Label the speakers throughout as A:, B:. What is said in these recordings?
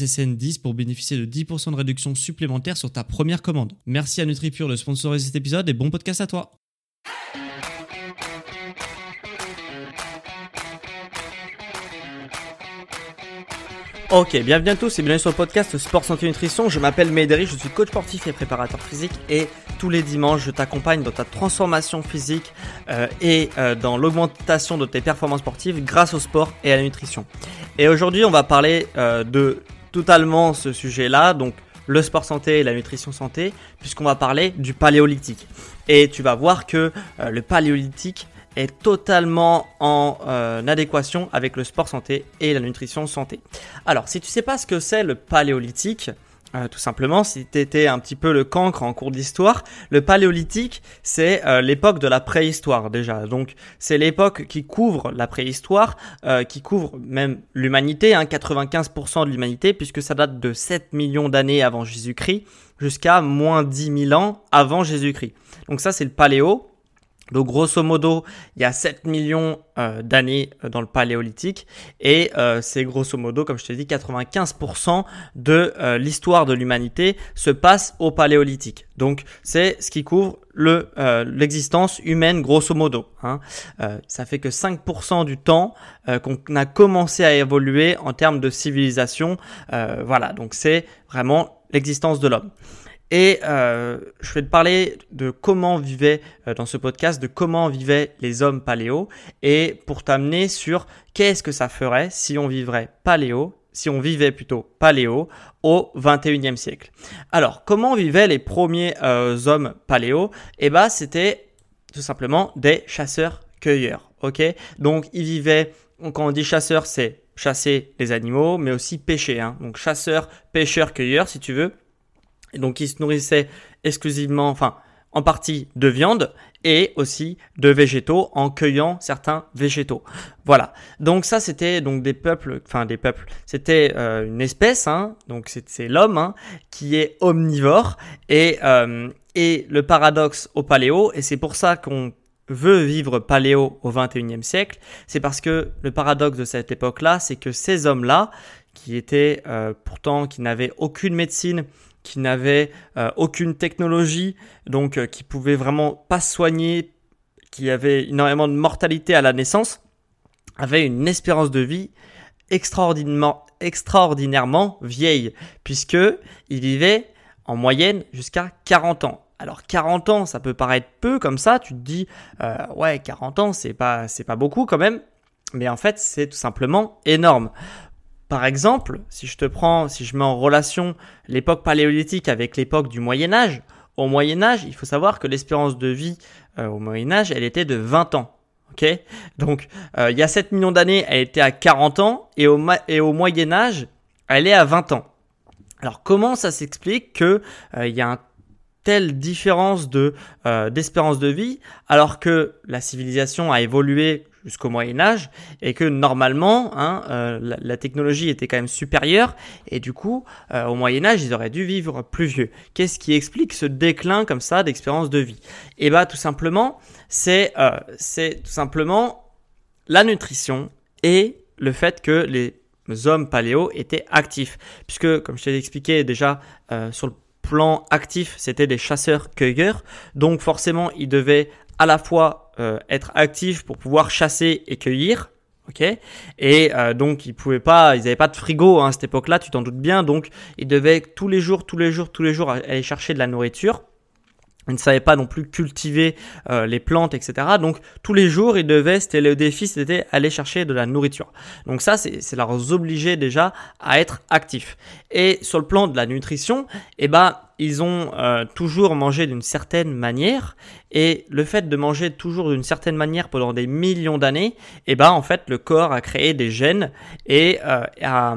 A: SSN10 pour bénéficier de 10% de réduction supplémentaire sur ta première commande. Merci à NutriPure de sponsoriser cet épisode et bon podcast à toi.
B: Ok, bienvenue à tous et bienvenue sur le podcast Sport Santé Nutrition. Je m'appelle Médéric, je suis coach sportif et préparateur physique et tous les dimanches je t'accompagne dans ta transformation physique euh, et euh, dans l'augmentation de tes performances sportives grâce au sport et à la nutrition. Et aujourd'hui on va parler euh, de totalement ce sujet-là, donc le sport santé et la nutrition santé, puisqu'on va parler du paléolithique. Et tu vas voir que le paléolithique est totalement en euh, adéquation avec le sport santé et la nutrition santé. Alors, si tu sais pas ce que c'est le paléolithique, euh, tout simplement, si tu étais un petit peu le cancre en cours d'histoire, le paléolithique, c'est euh, l'époque de la préhistoire déjà. Donc, c'est l'époque qui couvre la préhistoire, qui couvre même l'humanité, hein, 95% de l'humanité, puisque ça date de 7 millions d'années avant Jésus-Christ jusqu'à moins 10 000 ans avant Jésus-Christ. Donc ça, c'est le paléo. Donc grosso modo, il y a 7 millions euh, d'années euh, dans le paléolithique et euh, c'est grosso modo, comme je te dis, 95% de l'histoire de l'humanité se passe au paléolithique. Donc c'est ce qui couvre le l'existence humaine grosso modo. Hein. ça fait que 5% du temps qu'on a commencé à évoluer en termes de civilisation. voilà, donc c'est vraiment l'existence de l'homme. Et euh, je vais te parler de comment vivaient euh, dans ce podcast, de comment vivaient les hommes paléo, et pour t'amener sur qu'est-ce que ça ferait si on vivrait paléo, si on vivait plutôt paléo au 21e siècle. Alors, comment vivaient les premiers euh, hommes paléo? Eh ben, c'était tout simplement des chasseurs-cueilleurs. Ok? Donc, ils vivaient. Quand on dit chasseurs, c'est chasser les animaux, mais aussi pêcher. Hein. Donc, chasseurs, pêcheurs, cueilleurs, si tu veux. Et donc, ils se nourrissaient exclusivement, enfin, en partie de viande et aussi de végétaux en cueillant certains végétaux. Voilà. Donc ça c'était donc des peuples, enfin des peuples. C'était euh, une espèce, hein, donc c'est l'homme hein, qui est omnivore et euh, et le paradoxe au paléo et c'est pour ça qu'on veut vivre paléo au 21e siècle, c'est parce que le paradoxe de cette époque-là, c'est que ces hommes-là, qui étaient euh, pourtant, qui n'avaient aucune médecine, qui n'avaient euh, aucune technologie, donc euh, qui pouvaient vraiment pas soigner, qui avaient énormément de mortalité à la naissance, avaient une espérance de vie extraordinairement, extraordinairement vieille, puisque ils vivaient en moyenne jusqu'à 40 ans. Alors 40 ans, ça peut paraître peu comme ça, tu te dis euh, ouais 40 ans c'est pas c'est pas beaucoup quand même, mais en fait c'est tout simplement énorme. Par exemple, si je te prends, si je mets en relation l'époque paléolithique avec l'époque du Moyen Âge, au Moyen Âge, il faut savoir que l'espérance de vie euh, au Moyen Âge, elle était de 20 ans. Ok? Donc, euh, il y a 7 millions d'années, elle était à 40 ans, et au, et au Moyen Âge, elle est à 20 ans. Alors, comment ça s'explique que euh, il y a une telle différence de d'espérance de vie alors que la civilisation a évolué jusqu'au Moyen Âge et que normalement hein, euh, la, technologie était quand même supérieure et du coup euh, au Moyen Âge ils auraient dû vivre plus vieux. Qu'est-ce qui explique ce déclin comme ça d'expérience de vie? Eh bah tout simplement c'est euh, c'est tout simplement la nutrition et le fait que les hommes paléo étaient actifs. Puisque comme je t'ai expliqué déjà sur le plan actif c'était des chasseurs-cueilleurs. Donc forcément ils devaient à la fois euh, être actif pour pouvoir chasser et cueillir. ok? Et euh, donc ils pouvaient pas, ils n'avaient pas de frigo hein, à cette époque-là, tu t'en doutes bien, donc ils devaient tous les jours, tous les jours, tous les jours aller chercher de la nourriture. Ils ne savaient pas non plus cultiver euh, les plantes, etc. Donc tous les jours, ils devaient, c'était le défi, c'était aller chercher de la nourriture. Donc ça, c'est leur obliger déjà à être actifs. Et sur le plan de la nutrition, eh ben, ils ont euh, toujours mangé d'une certaine manière. Et le fait de manger toujours d'une certaine manière pendant des millions d'années, eh ben, en fait, le corps a créé des gènes et euh, a,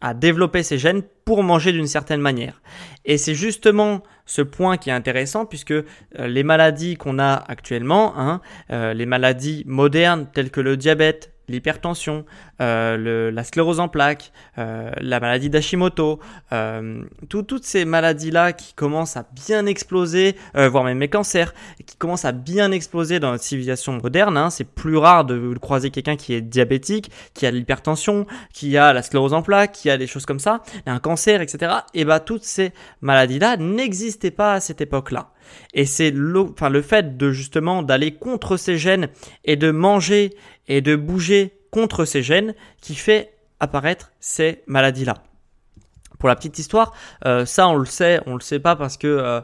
B: a développé ces gènes pour manger d'une certaine manière. Et c'est justement ce point qui est intéressant puisque euh, les maladies qu'on a actuellement, hein, euh, les maladies modernes telles que le diabète, l'hypertension, euh, la sclérose en plaques, euh, la maladie d'Hashimoto, euh, toutes ces maladies-là qui commencent à bien exploser, euh, voire même les cancers, qui commencent à bien exploser dans notre civilisation moderne. Hein. C'est plus rare de croiser quelqu'un qui est diabétique, qui a l'hypertension, qui a la sclérose en plaques, qui a des choses comme ça, un cancer, etc. Et bah toutes ces maladies-là n'existaient pas à cette époque-là. Et c'est le, fait de justement d'aller contre ces gènes et de manger et de bouger contre ces gènes qui fait apparaître ces maladies-là. Pour la petite histoire, euh, ça on le sait, on le sait pas parce que euh,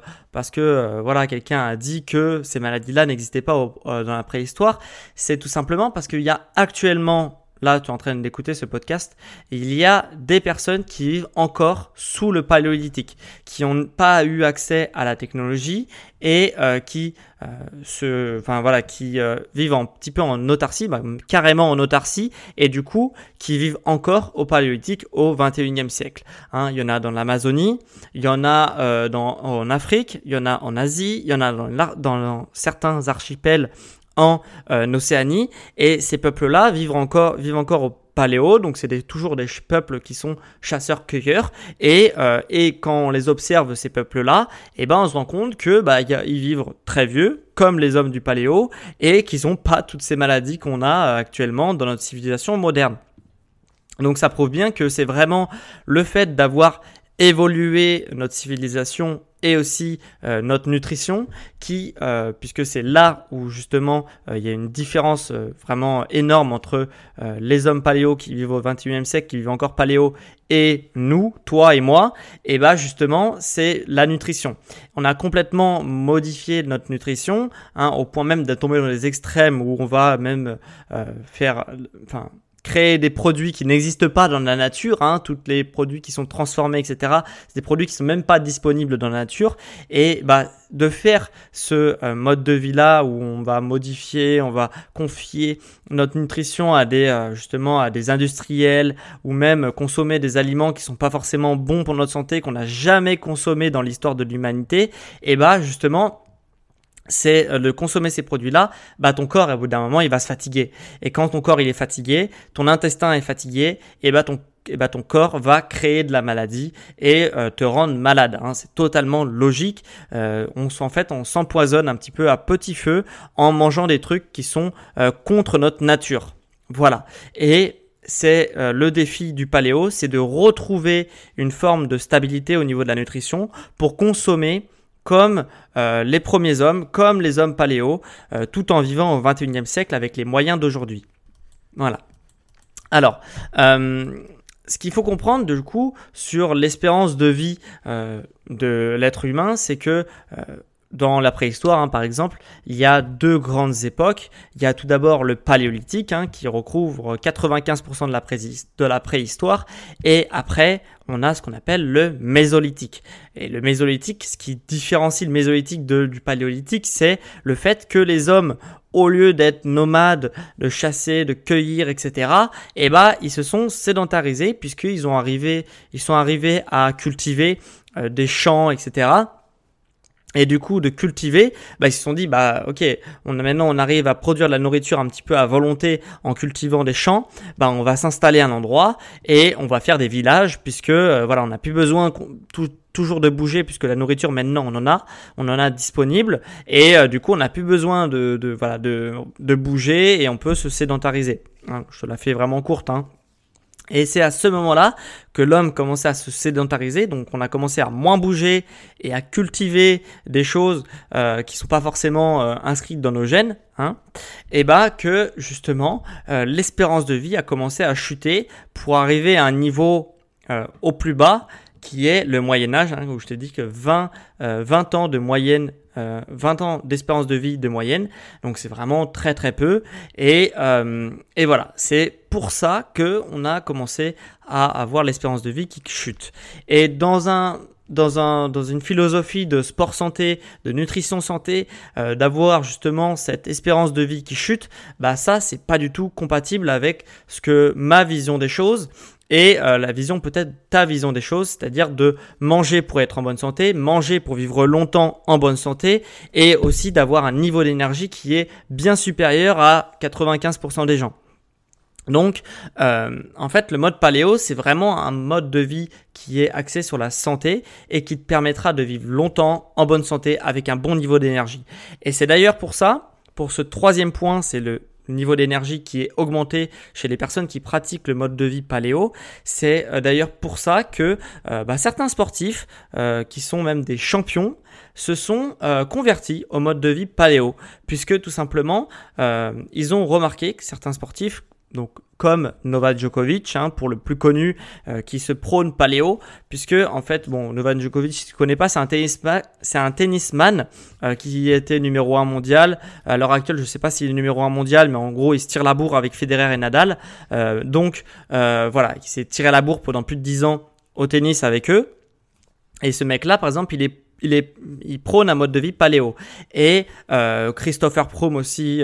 B: euh, voilà quelqu'un a dit que ces maladies-là n'existaient pas dans la préhistoire. C'est tout simplement parce qu'il y a actuellement là tu es en train d'écouter ce podcast, il y a des personnes qui vivent encore sous le paléolithique, qui n'ont pas eu accès à la technologie et euh, qui euh, se, enfin voilà, qui euh, vivent un petit peu en autarcie, bah, carrément en autarcie, et du coup qui vivent encore au paléolithique au 21e siècle. Hein, il y en a dans l'Amazonie, il y en a dans, en Afrique, il y en a en Asie, il y en a dans, dans certains archipels en euh, Océanie. Et ces peuples-là vivent encore, vivent encore au paléo, donc c'est toujours des peuples qui sont chasseurs-cueilleurs. Et, euh, et quand on les observe, ces peuples-là, eh ben, on se rend compte que bah, ils vivent très vieux, comme les hommes du paléo, et qu'ils n'ont pas toutes ces maladies qu'on a euh, actuellement dans notre civilisation moderne. Donc ça prouve bien que c'est vraiment le fait d'avoir évolué notre civilisation et aussi euh, notre nutrition qui, euh, puisque c'est là où justement euh, il y a une différence vraiment énorme entre les hommes paléo qui vivent au 21e siècle, qui vivent encore paléo, et nous, toi et moi, et bah justement c'est la nutrition. On a complètement modifié notre nutrition hein, au point même de tomber dans les extrêmes où on va même faire, enfin créer des produits qui n'existent pas dans la nature, hein, tous les produits qui sont transformés, etc. C'est des produits qui sont même pas disponibles dans la nature. Et bah, de faire ce euh, mode de vie là où on va modifier, on va confier notre nutrition à des euh, justement à des industriels ou même consommer des aliments qui sont pas forcément bons pour notre santé, qu'on n'a jamais consommé dans l'histoire de l'humanité, et bah justement c'est euh, de consommer ces produits-là, bah ton corps, au bout d'un moment, il va se fatiguer. Et quand ton corps il est fatigué, ton intestin est fatigué, et bah ton et bah ton corps va créer de la maladie et euh, te rendre malade. Hein. C'est totalement logique. Euh, on en fait, on s'empoisonne un petit peu à petit feu en mangeant des trucs qui sont contre notre nature. Voilà. Et c'est le défi du paléo, c'est de retrouver une forme de stabilité au niveau de la nutrition pour consommer comme euh, les premiers hommes, comme les hommes paléo, euh, tout en vivant au 21e siècle avec les moyens d'aujourd'hui. Voilà. Alors, euh, ce qu'il faut comprendre du coup sur l'espérance de vie de l'être humain, c'est que dans la préhistoire, hein, par exemple, il y a deux grandes époques. Il y a tout d'abord le paléolithique, hein, qui recouvre 95% de la, préhistoire, et après, on a ce qu'on appelle le mésolithique. Et le mésolithique, ce qui différencie le mésolithique du paléolithique, c'est le fait que les hommes, au lieu d'être nomades, de chasser, de cueillir, etc., eh ben, ils se sont sédentarisés puisqu'ils ont arrivé, ils sont arrivés à cultiver euh, des champs, etc et du coup de cultiver, bah, ils se sont dit bah ok, on maintenant on arrive à produire de la nourriture un petit peu à volonté en cultivant des champs, bah on va s'installer à un endroit et on va faire des villages puisque euh, voilà on n'a plus besoin toujours de bouger puisque la nourriture maintenant on en a, on en a disponible et euh, du coup on n'a plus besoin de, de voilà de, de, bouger et on peut se sédentariser. Hein, je te la fais vraiment courte. Hein. Et c'est à ce moment-là que l'homme commençait à se sédentariser, donc on a commencé à moins bouger et à cultiver des choses euh, qui sont pas forcément euh, inscrites dans nos gènes, hein, et bah que justement euh, l'espérance de vie a commencé à chuter pour arriver à un niveau euh, au plus bas qui est le Moyen Âge, hein, où je te dis que 20, 20 ans de moyenne 20 ans d'espérance de vie de moyenne, donc c'est vraiment très très peu. Et, euh, et voilà, c'est pour ça que on a commencé à avoir l'espérance de vie qui chute. Et dans un dans, un, dans une philosophie de sport santé, de nutrition santé, euh, d'avoir justement cette espérance de vie qui chute, bah ça c'est pas du tout compatible avec ce que ma vision des choses et euh, la vision peut-être ta vision des choses, c'est-à-dire de manger pour être en bonne santé, manger pour vivre longtemps en bonne santé et aussi d'avoir un niveau d'énergie qui est bien supérieur à 95% des gens. Donc, euh, en fait, le mode paléo, c'est vraiment un mode de vie qui est axé sur la santé et qui te permettra de vivre longtemps en bonne santé avec un bon niveau d'énergie. Et c'est d'ailleurs pour ça, pour ce troisième point, c'est le niveau d'énergie qui est augmenté chez les personnes qui pratiquent le mode de vie paléo. C'est euh, d'ailleurs pour ça que euh, bah, certains sportifs, qui sont même des champions, se sont convertis au mode de vie paléo, puisque tout simplement, ils ont remarqué que certains sportifs donc comme Novak Djokovic, hein, pour le plus connu, euh, qui se prône paléo, puisque en fait, bon, Novak Djokovic, si tu connais pas, c'est un tennisman, c'est un tennisman euh, qui était numéro 1 mondial. À l'heure actuelle, je sais pas s'il est numéro 1 mondial, mais en gros, il se tire la bourre avec Federer et Nadal. Euh, donc voilà, il s'est tiré la bourre pendant plus de 10 ans au tennis avec eux. Et ce mec-là, par exemple, il est il, est, il prône un mode de vie paléo. Et Christopher Proum aussi,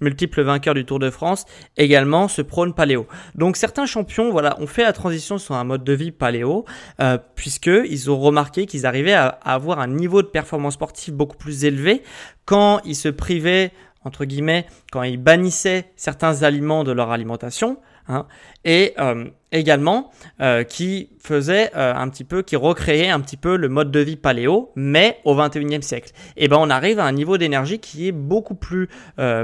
B: multiple vainqueur du Tour de France, également se prône paléo. Donc certains champions, voilà, ont fait la transition sur un mode de vie paléo, euh, puisque ils ont remarqué qu'ils arrivaient à, avoir un niveau de performance sportive beaucoup plus élevé quand ils se privaient entre guillemets, quand ils bannissaient certains aliments de leur alimentation, Hein, et euh, également euh, qui faisait euh, un petit peu, qui recréait un petit peu le mode de vie paléo, mais au 21e siècle. Et ben on arrive à un niveau d'énergie qui est beaucoup plus,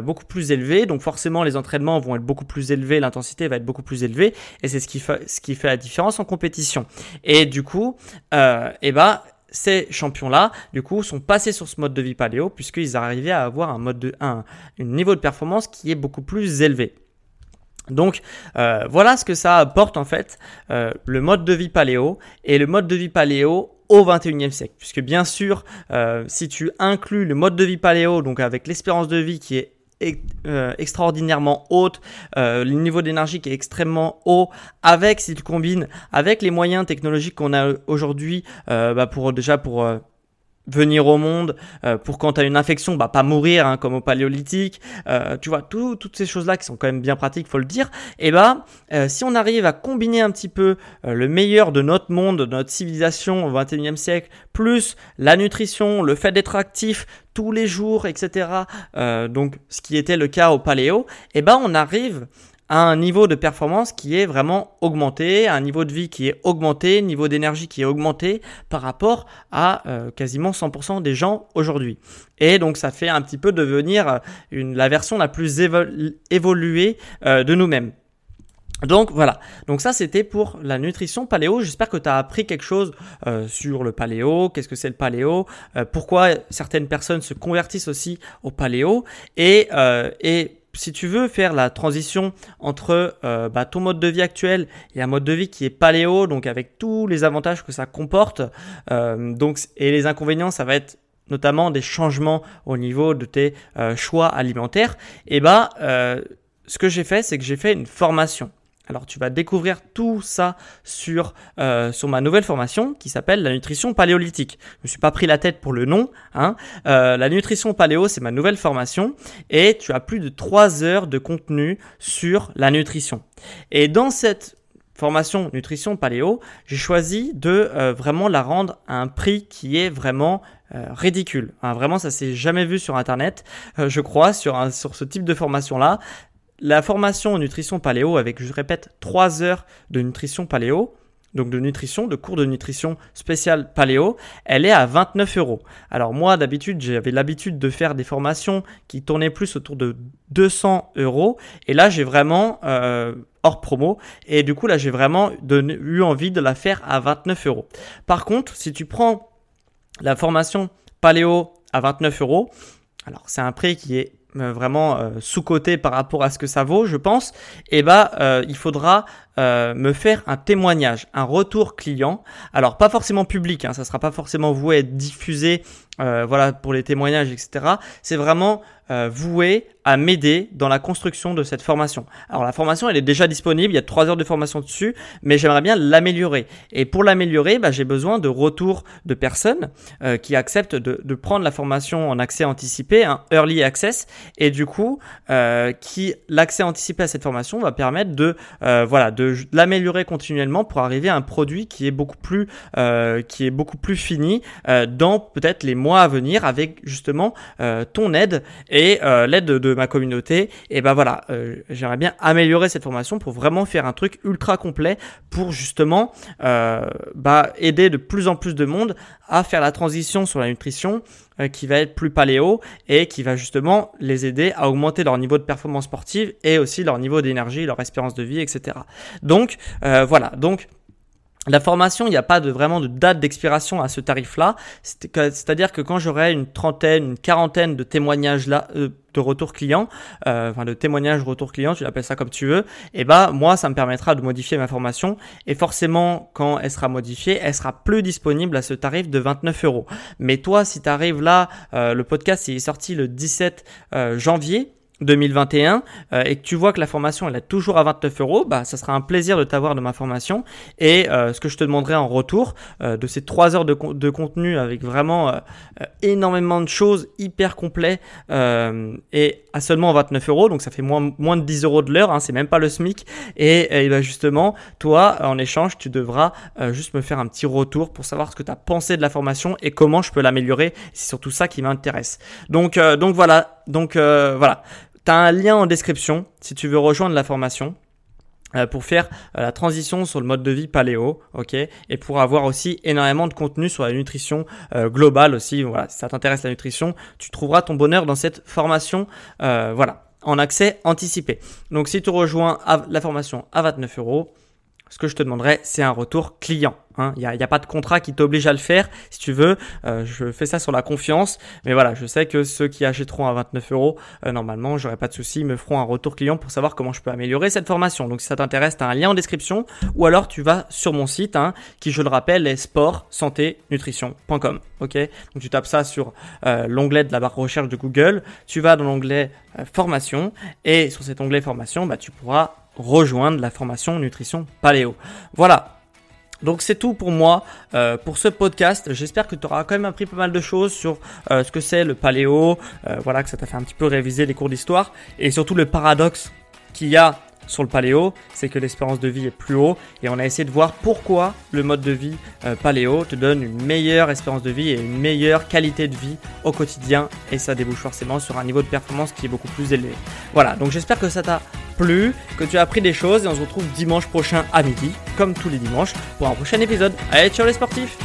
B: beaucoup plus élevé, donc forcément les entraînements vont être beaucoup plus élevés, l'intensité va être beaucoup plus élevée, et c'est ce qui fait, ce qui fait la différence en compétition. Et du coup, et ben ces champions-là, du coup, sont passés sur ce mode de vie paléo puisqu'ils arrivaient à avoir un mode de un, un niveau de performance qui est beaucoup plus élevé. Donc euh, voilà ce que ça apporte en fait euh, le mode de vie paléo et le mode de vie paléo au 21e siècle. Puisque bien sûr, euh, si tu inclus le mode de vie paléo, donc avec l'espérance de vie qui est extraordinairement haute, le niveau d'énergie qui est extrêmement haut, avec si tu combines avec les moyens technologiques qu'on a aujourd'hui, bah pour déjà pour venir au monde euh, pour quand tu as une infection bah pas mourir hein, comme au paléolithique. Euh, tu vois toutes ces choses là qui sont quand même bien pratiques faut le dire. Et bah euh, si on arrive à combiner un petit peu le meilleur de notre monde de notre civilisation au 21e siècle plus la nutrition le fait d'être actif tous les jours etc donc ce qui était le cas au paléo et bah on arrive un niveau de performance qui est vraiment augmenté, un niveau de vie qui est augmenté, niveau d'énergie qui est augmenté par rapport à euh, quasiment 100% des gens aujourd'hui. Et donc ça fait un petit peu devenir euh, la version la plus évoluée euh, de nous-mêmes. Donc voilà, donc ça c'était pour la nutrition paléo. J'espère que tu as appris quelque chose sur le paléo, qu'est-ce que c'est le paléo, pourquoi certaines personnes se convertissent aussi au paléo? Et, et si tu veux faire la transition entre euh, bah, ton mode de vie actuel et un mode de vie qui est paléo, donc avec tous les avantages que ça comporte, euh, donc et les inconvénients, ça va être notamment des changements au niveau de tes euh, choix alimentaires. Et bah, ce que j'ai fait, c'est que j'ai fait une formation. Alors tu vas découvrir tout ça sur, euh, sur ma nouvelle formation qui s'appelle la nutrition paléolithique. Je me suis pas pris la tête pour le nom. Hein. Euh, la nutrition paléo, c'est ma nouvelle formation et tu as plus de 3 heures de contenu sur la nutrition. Et dans cette formation nutrition paléo, j'ai choisi de euh, vraiment la rendre à un prix qui est vraiment ridicule. Hein, vraiment, ça s'est jamais vu sur Internet, je crois, sur ce type de formation-là. La formation en nutrition paléo avec, je répète, 3 heures de nutrition paléo, donc de nutrition, de cours de nutrition spécial paléo, elle est à 29 euros. Alors moi d'habitude j'avais l'habitude de faire des formations qui tournaient plus autour de 200 euros et là j'ai vraiment euh, hors promo et du coup là j'ai vraiment eu envie de la faire à 29 euros. Par contre si tu prends la formation paléo à 29 euros, alors c'est un prix qui est vraiment euh, sous-côté par rapport à ce que ça vaut, je pense, et eh bah ben, il faudra euh, me faire un témoignage, un retour client. Alors pas forcément public, hein, ça sera pas forcément voué à être diffusé, euh, voilà pour les témoignages, etc. C'est vraiment euh, voué à m'aider dans la construction de cette formation. Alors la formation, elle est déjà disponible, il y a trois heures de formation dessus, mais j'aimerais bien l'améliorer. Et pour l'améliorer, bah, j'ai besoin de retours de personnes qui acceptent de, prendre la formation en accès anticipé, un early access, et du coup, qui l'accès anticipé à cette formation va permettre de, voilà, de de l'améliorer continuellement pour arriver à un produit qui est beaucoup plus, euh, qui est beaucoup plus fini euh, dans peut-être les mois à venir avec justement euh, ton aide et l'aide de, ma communauté. Et ben voilà, j'aimerais bien améliorer cette formation pour vraiment faire un truc ultra complet pour justement bah, aider de plus en plus de monde à faire la transition sur la nutrition qui va être plus paléo et qui va justement les aider à augmenter leur niveau de performance sportive et aussi leur niveau d'énergie, leur espérance de vie, etc. Donc euh, voilà, donc la formation, il n'y a pas de, vraiment de date d'expiration à ce tarif-là. C'est-à-dire que quand j'aurai une trentaine, une quarantaine de témoignages là, euh, de retour client, euh, enfin de témoignages retour client, tu l'appelles ça comme tu veux, et eh bah moi ça me permettra de modifier ma formation et forcément quand elle sera modifiée, elle sera plus disponible à ce tarif de 29 euros. Mais toi, si tu arrives là, euh, le podcast est sorti le 17 janvier. 2021 euh, et que tu vois que la formation elle est toujours à 29 euros, bah ça sera un plaisir de t'avoir de ma formation et euh, ce que je te demanderai en retour euh, de ces 3 heures de, de contenu avec vraiment énormément de choses hyper complet et à seulement 29 euros donc ça fait moins, moins de 10 euros de l'heure, hein, c'est même pas le SMIC et, et bah, justement toi en échange tu devras juste me faire un petit retour pour savoir ce que tu as pensé de la formation et comment je peux l'améliorer, c'est surtout ça qui m'intéresse. Donc, donc voilà, donc voilà. Tu as un lien en description si tu veux rejoindre la formation euh, pour faire euh, la transition sur le mode de vie paléo, ok, et pour avoir aussi énormément de contenu sur la nutrition euh, globale aussi. Voilà, si ça t'intéresse la nutrition, tu trouveras ton bonheur dans cette formation, voilà, en accès anticipé. Donc si tu rejoins la formation à 29 euros, ce que je te demanderai, c'est un retour client. Il hein. n'y a, pas de contrat qui t'oblige à le faire. Si tu veux, euh, je fais ça sur la confiance. Mais voilà, je sais que ceux qui achèteront à 29 euros, euh, normalement, j'aurai pas de souci, ils me feront un retour client pour savoir comment je peux améliorer cette formation. Donc si ça t'intéresse, tu as un lien en description. Ou alors tu vas sur mon site, hein, qui je le rappelle est sport, santé, nutrition.com. Ok? Donc tu tapes ça sur euh, l'onglet de la barre recherche de Google. Tu vas dans l'onglet formation. Et sur cet onglet formation, bah, tu pourras rejoindre la formation nutrition paléo. Voilà. Donc c'est tout pour moi euh, pour ce podcast. J'espère que tu auras quand même appris pas mal de choses sur euh, ce que c'est le paléo, euh, voilà que ça t'a fait un petit peu réviser les cours d'histoire et surtout le paradoxe qu'il y a sur le paléo, c'est que l'espérance de vie est plus haut. Et on a essayé de voir pourquoi le mode de vie euh, paléo te donne une meilleure espérance de vie et une meilleure qualité de vie au quotidien. Et ça débouche forcément sur un niveau de performance qui est beaucoup plus élevé. Voilà, donc j'espère que ça t'a plu, que tu as appris des choses. Et on se retrouve dimanche prochain à midi, comme tous les dimanches, pour un prochain épisode. Allez, ciao les sportifs